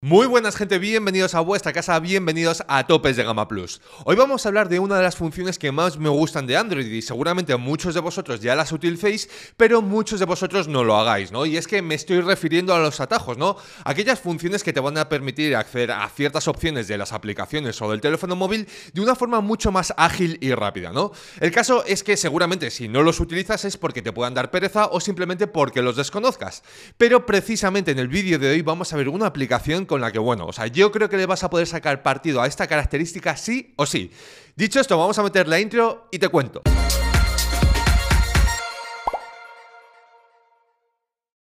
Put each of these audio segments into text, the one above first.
Muy buenas gente, bienvenidos a vuestra casa, bienvenidos a Topes de Gama Plus. Hoy vamos a hablar de una de las funciones que más me gustan de Android y seguramente muchos de vosotros ya las utilicéis, pero muchos de vosotros no lo hagáis, ¿no? Y es que me estoy refiriendo a los atajos, ¿no? Aquellas funciones que te van a permitir acceder a ciertas opciones de las aplicaciones o del teléfono móvil de una forma mucho más ágil y rápida, ¿no? El caso es que seguramente si no los utilizas es porque te puedan dar pereza o simplemente porque los desconozcas. Pero precisamente en el vídeo de hoy vamos a ver una aplicación con la que, bueno, o sea, yo creo que le vas a poder sacar partido a esta característica sí o sí. Dicho esto, vamos a meter la intro y te cuento.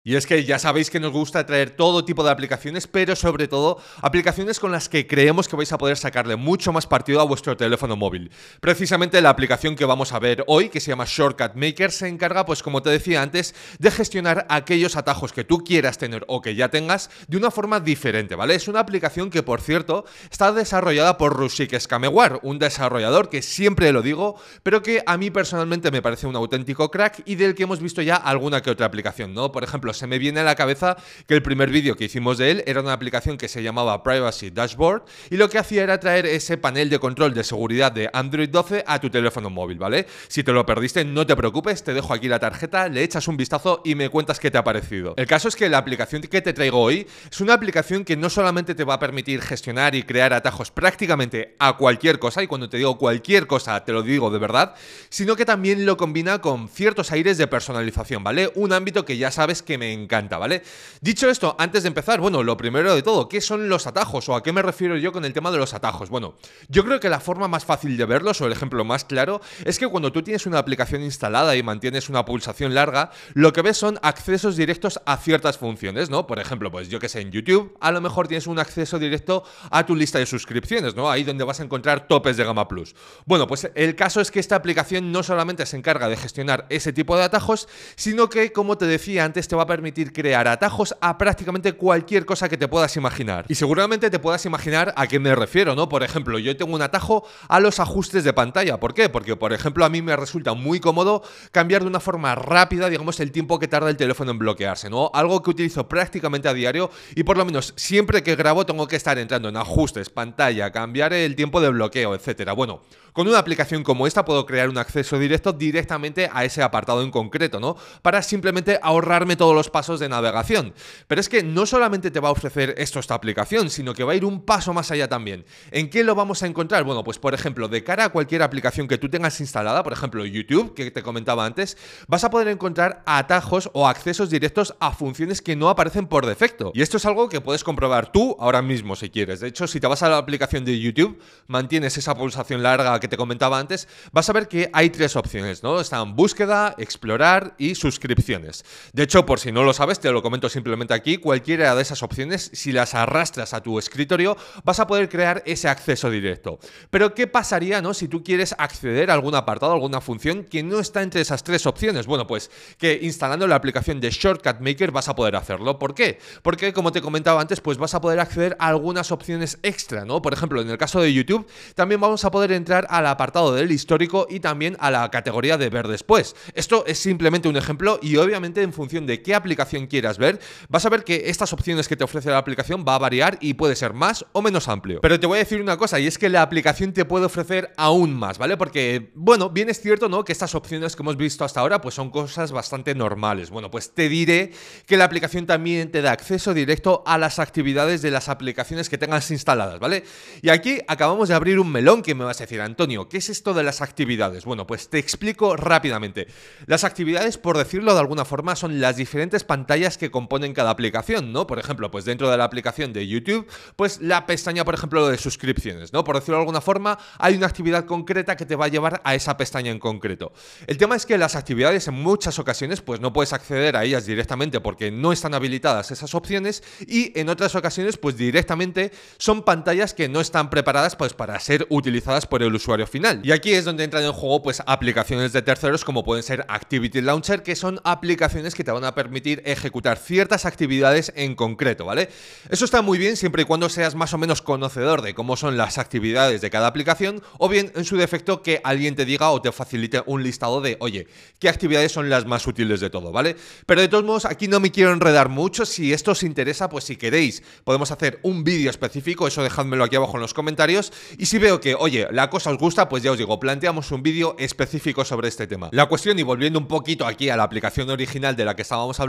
Y es que ya sabéis que nos gusta traer todo tipo de aplicaciones, pero sobre todo aplicaciones con las que creemos que vais a poder sacarle mucho más partido a vuestro teléfono móvil. Precisamente la aplicación que vamos a ver hoy, que se llama Shortcut Maker, se encarga, pues como te decía antes, de gestionar aquellos atajos que tú quieras tener o que ya tengas de una forma diferente, ¿vale? Es una aplicación que, por cierto, está desarrollada por Rushik Skamewar, un desarrollador que siempre lo digo, pero que a mí personalmente me parece un auténtico crack y del que hemos visto ya alguna que otra aplicación, ¿no? Por ejemplo, se me viene a la cabeza que el primer vídeo que hicimos de él era una aplicación que se llamaba Privacy Dashboard y lo que hacía era traer ese panel de control de seguridad de Android 12 a tu teléfono móvil, ¿vale? Si te lo perdiste, no te preocupes, te dejo aquí la tarjeta, le echas un vistazo y me cuentas qué te ha parecido. El caso es que la aplicación que te traigo hoy es una aplicación que no solamente te va a permitir gestionar y crear atajos prácticamente a cualquier cosa, y cuando te digo cualquier cosa te lo digo de verdad, sino que también lo combina con ciertos aires de personalización, ¿vale? Un ámbito que ya sabes que me encanta, ¿vale? Dicho esto, antes de empezar, bueno, lo primero de todo, ¿qué son los atajos o a qué me refiero yo con el tema de los atajos? Bueno, yo creo que la forma más fácil de verlos o el ejemplo más claro es que cuando tú tienes una aplicación instalada y mantienes una pulsación larga, lo que ves son accesos directos a ciertas funciones, ¿no? Por ejemplo, pues yo que sé, en YouTube, a lo mejor tienes un acceso directo a tu lista de suscripciones, ¿no? Ahí donde vas a encontrar topes de gama plus. Bueno, pues el caso es que esta aplicación no solamente se encarga de gestionar ese tipo de atajos, sino que, como te decía antes, te va a permitir crear atajos a prácticamente cualquier cosa que te puedas imaginar. Y seguramente te puedas imaginar a qué me refiero, ¿no? Por ejemplo, yo tengo un atajo a los ajustes de pantalla. ¿Por qué? Porque, por ejemplo, a mí me resulta muy cómodo cambiar de una forma rápida, digamos, el tiempo que tarda el teléfono en bloquearse, ¿no? Algo que utilizo prácticamente a diario y por lo menos siempre que grabo tengo que estar entrando en ajustes, pantalla, cambiar el tiempo de bloqueo, etcétera. Bueno, con una aplicación como esta puedo crear un acceso directo directamente a ese apartado en concreto, ¿no? Para simplemente ahorrarme todos los pasos de navegación. Pero es que no solamente te va a ofrecer esto esta aplicación, sino que va a ir un paso más allá también. ¿En qué lo vamos a encontrar? Bueno, pues por ejemplo, de cara a cualquier aplicación que tú tengas instalada, por ejemplo YouTube, que te comentaba antes, vas a poder encontrar atajos o accesos directos a funciones que no aparecen por defecto. Y esto es algo que puedes comprobar tú ahora mismo si quieres. De hecho, si te vas a la aplicación de YouTube, mantienes esa pulsación larga que te comentaba antes, vas a ver que hay tres opciones, ¿no? Están búsqueda, explorar y suscripciones. De hecho, por si no lo sabes, te lo comento simplemente aquí, cualquiera de esas opciones, si las arrastras a tu escritorio, vas a poder crear ese acceso directo. Pero ¿qué pasaría ¿no? si tú quieres acceder a algún apartado, alguna función que no está entre esas tres opciones? Bueno, pues que instalando la aplicación de Shortcut Maker vas a poder hacerlo. ¿Por qué? Porque como te comentaba antes, pues vas a poder acceder a algunas opciones extra, ¿no? Por ejemplo, en el caso de YouTube, también vamos a poder entrar al apartado del histórico y también a la categoría de ver después. Esto es simplemente un ejemplo y obviamente en función de qué aplicación quieras ver, vas a ver que estas opciones que te ofrece la aplicación va a variar y puede ser más o menos amplio. Pero te voy a decir una cosa, y es que la aplicación te puede ofrecer aún más, ¿vale? Porque, bueno, bien es cierto, ¿no? Que estas opciones que hemos visto hasta ahora, pues son cosas bastante normales. Bueno, pues te diré que la aplicación también te da acceso directo a las actividades de las aplicaciones que tengas instaladas, ¿vale? Y aquí acabamos de abrir un melón que me vas a decir, Antonio, ¿qué es esto de las actividades? Bueno, pues te explico rápidamente. Las actividades, por decirlo de alguna forma, son las diferentes pantallas que componen cada aplicación, ¿no? Por ejemplo, pues dentro de la aplicación de YouTube, pues la pestaña, por ejemplo, de suscripciones, ¿no? Por decirlo de alguna forma, hay una actividad concreta que te va a llevar a esa pestaña en concreto. El tema es que las actividades en muchas ocasiones, pues no puedes acceder a ellas directamente porque no están habilitadas esas opciones y en otras ocasiones, pues directamente son pantallas que no están preparadas pues para ser utilizadas por el usuario final. Y aquí es donde entran en juego pues aplicaciones de terceros como pueden ser Activity Launcher, que son aplicaciones que te van a permitir ejecutar ciertas actividades en concreto, ¿vale? Eso está muy bien siempre y cuando seas más o menos conocedor de cómo son las actividades de cada aplicación o bien en su defecto que alguien te diga o te facilite un listado de, oye, qué actividades son las más útiles de todo, ¿vale? Pero de todos modos, aquí no me quiero enredar mucho, si esto os interesa, pues si queréis, podemos hacer un vídeo específico, eso dejádmelo aquí abajo en los comentarios, y si veo que, oye, la cosa os gusta, pues ya os digo, planteamos un vídeo específico sobre este tema. La cuestión, y volviendo un poquito aquí a la aplicación original de la que estábamos hablando,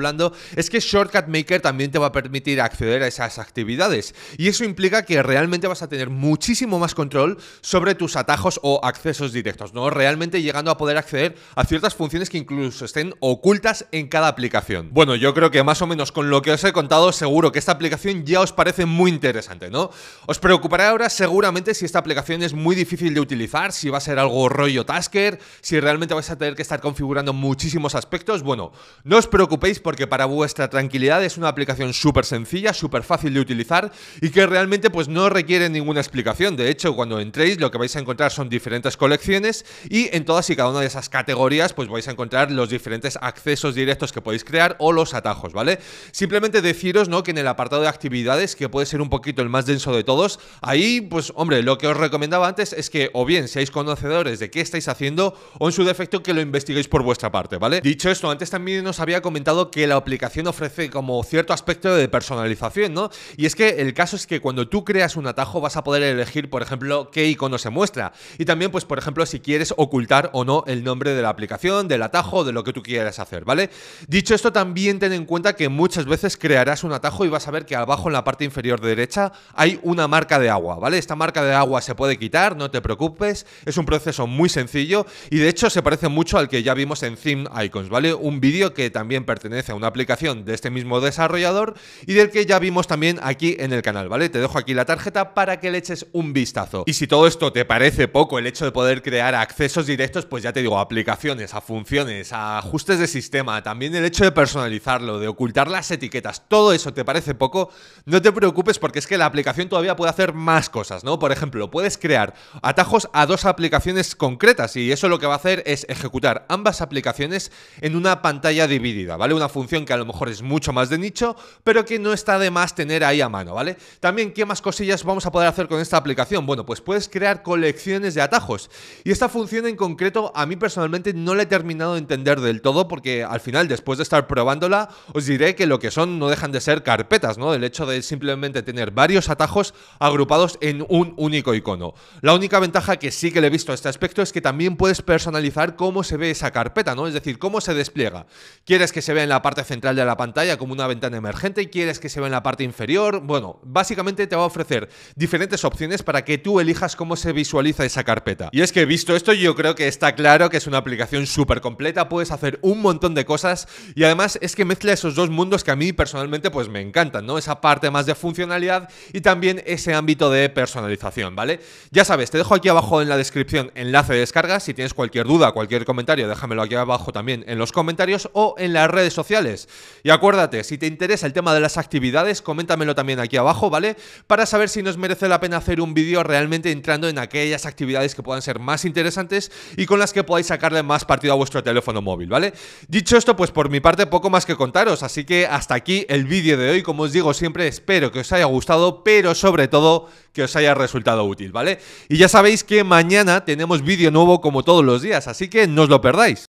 es que Shortcut Maker también te va a permitir acceder a esas actividades, y eso implica que realmente vas a tener muchísimo más control sobre tus atajos o accesos directos, ¿no? Realmente llegando a poder acceder a ciertas funciones que incluso estén ocultas en cada aplicación. Bueno, yo creo que más o menos con lo que os he contado, seguro que esta aplicación ya os parece muy interesante, ¿no? Os preocupará ahora seguramente si esta aplicación es muy difícil de utilizar, si va a ser algo rollo Tasker, si realmente vais a tener que estar configurando muchísimos aspectos. Bueno, no os preocupéis porque para vuestra tranquilidad es una aplicación súper sencilla, súper fácil de utilizar y que realmente pues no requiere ninguna explicación. De hecho, cuando entréis lo que vais a encontrar son diferentes colecciones y en todas y cada una de esas categorías pues vais a encontrar los diferentes accesos directos que podéis crear o los atajos, ¿vale? Simplemente deciros, ¿no? Que en el apartado de actividades, que puede ser un poquito el más denso de todos, ahí, pues hombre, lo que os recomendaba antes es que o bien seáis conocedores de qué estáis haciendo o en su defecto que lo investiguéis por vuestra parte, ¿vale? Dicho esto, antes también os había comentado que la aplicación ofrece como cierto aspecto de personalización, ¿no? Y es que el caso es que cuando tú creas un atajo vas a poder elegir, por ejemplo, qué icono se muestra. Y también, pues, por ejemplo, si quieres ocultar o no el nombre de la aplicación, del atajo, de lo que tú quieras hacer, ¿vale? Dicho esto, también ten en cuenta que muchas veces crearás un atajo y vas a ver que abajo en la parte inferior derecha hay una marca de agua, ¿vale? Esta marca de agua se puede quitar, no te preocupes, es un proceso muy sencillo y de hecho se parece mucho al que ya vimos en Theme Icons, ¿vale? Un vídeo que también pertenece a una aplicación de este mismo desarrollador y del que ya vimos también aquí en el canal, ¿vale? Te dejo aquí la tarjeta para que le eches un vistazo. Y si todo esto te parece poco, el hecho de poder crear accesos directos, pues ya te digo, aplicaciones, a funciones, a ajustes de sistema, también el hecho de personalizarlo, de ocultar las etiquetas, todo eso te parece poco, no te preocupes porque es que la aplicación todavía puede hacer más cosas, ¿no? Por ejemplo, puedes crear atajos a dos aplicaciones concretas y eso lo que va a hacer es ejecutar ambas aplicaciones en una pantalla dividida, ¿vale? Una función que a lo mejor es mucho más de nicho, pero que no está de más tener ahí a mano, ¿vale? También, ¿qué más cosillas vamos a poder hacer con esta aplicación? Bueno, pues puedes crear colecciones de atajos y esta función en concreto a mí personalmente no la he terminado de entender del todo porque al final, después de estar probándola, os diré que lo que son no dejan de ser carpetas, ¿no? El hecho de simplemente tener varios atajos agrupados en un único icono. La única ventaja que sí que le he visto a este aspecto es que también puedes personalizar cómo se ve esa carpeta, ¿no? Es decir, cómo se despliega. ¿Quieres que se vea en la parte central de la pantalla como una ventana emergente? ¿Quieres que se vea en la parte inferior? Bueno, básicamente te va a ofrecer diferentes opciones para que tú elijas cómo se visualiza esa carpeta. Y es que visto esto, yo creo que está claro que es una aplicación súper completa, puedes hacer un montón de cosas y además es que mezcla esos dos mundos que a mí personalmente pues me encantan, ¿no? Esa parte más de funcionalidad y también ese ámbito de personalización, ¿vale? Ya sabes, te dejo aquí abajo en la descripción enlace de descarga, si tienes cualquier duda, cualquier comentario, déjamelo aquí abajo también en los comentarios o en las redes Y acuérdate, si te interesa el tema de las actividades, coméntamelo también aquí abajo, ¿vale? Para saber si nos merece la pena hacer un vídeo realmente entrando en aquellas actividades que puedan ser más interesantes y con las que podáis sacarle más partido a vuestro teléfono móvil, ¿vale? Dicho esto, pues por mi parte poco más que contaros, así que hasta aquí el vídeo de hoy, como os digo siempre, espero que os haya gustado, pero sobre todo que os haya resultado útil, ¿vale? Y ya sabéis que mañana tenemos vídeo nuevo como todos los días, así que no os lo perdáis.